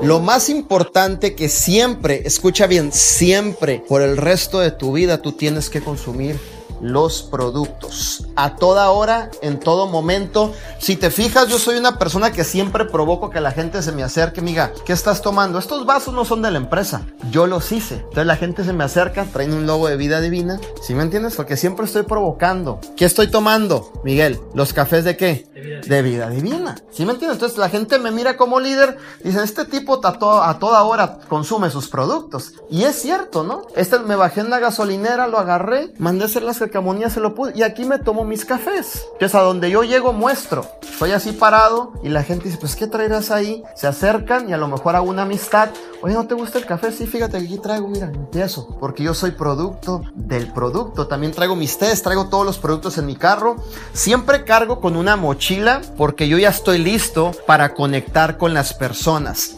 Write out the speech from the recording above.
Lo más importante que siempre, escucha bien, siempre por el resto de tu vida tú tienes que consumir los productos. A toda hora, en todo momento. Si te fijas, yo soy una persona que siempre provoco que la gente se me acerque. Miga, ¿qué estás tomando? Estos vasos no son de la empresa. Yo los hice. Entonces la gente se me acerca, traen un logo de vida divina. ¿Sí me entiendes? Porque siempre estoy provocando. ¿Qué estoy tomando, Miguel? ¿Los cafés de qué? De vida, divina. ¿Sí me entiendes? Entonces la gente me mira como líder. Dicen, este tipo a, a toda hora consume sus productos. Y es cierto, ¿no? Este me bajé en la gasolinera, lo agarré, mandé hacer las calcamonía se lo pude. Y aquí me tomo mis cafés. Entonces a donde yo llego muestro. Estoy así parado y la gente dice, pues ¿qué traerás ahí? Se acercan y a lo mejor hago una amistad. Oye, ¿no te gusta el café? Sí, fíjate, aquí traigo, mira, empiezo. Porque yo soy producto del producto. También traigo mis tés, traigo todos los productos en mi carro. Siempre cargo con una mochila porque yo ya estoy listo para conectar con las personas.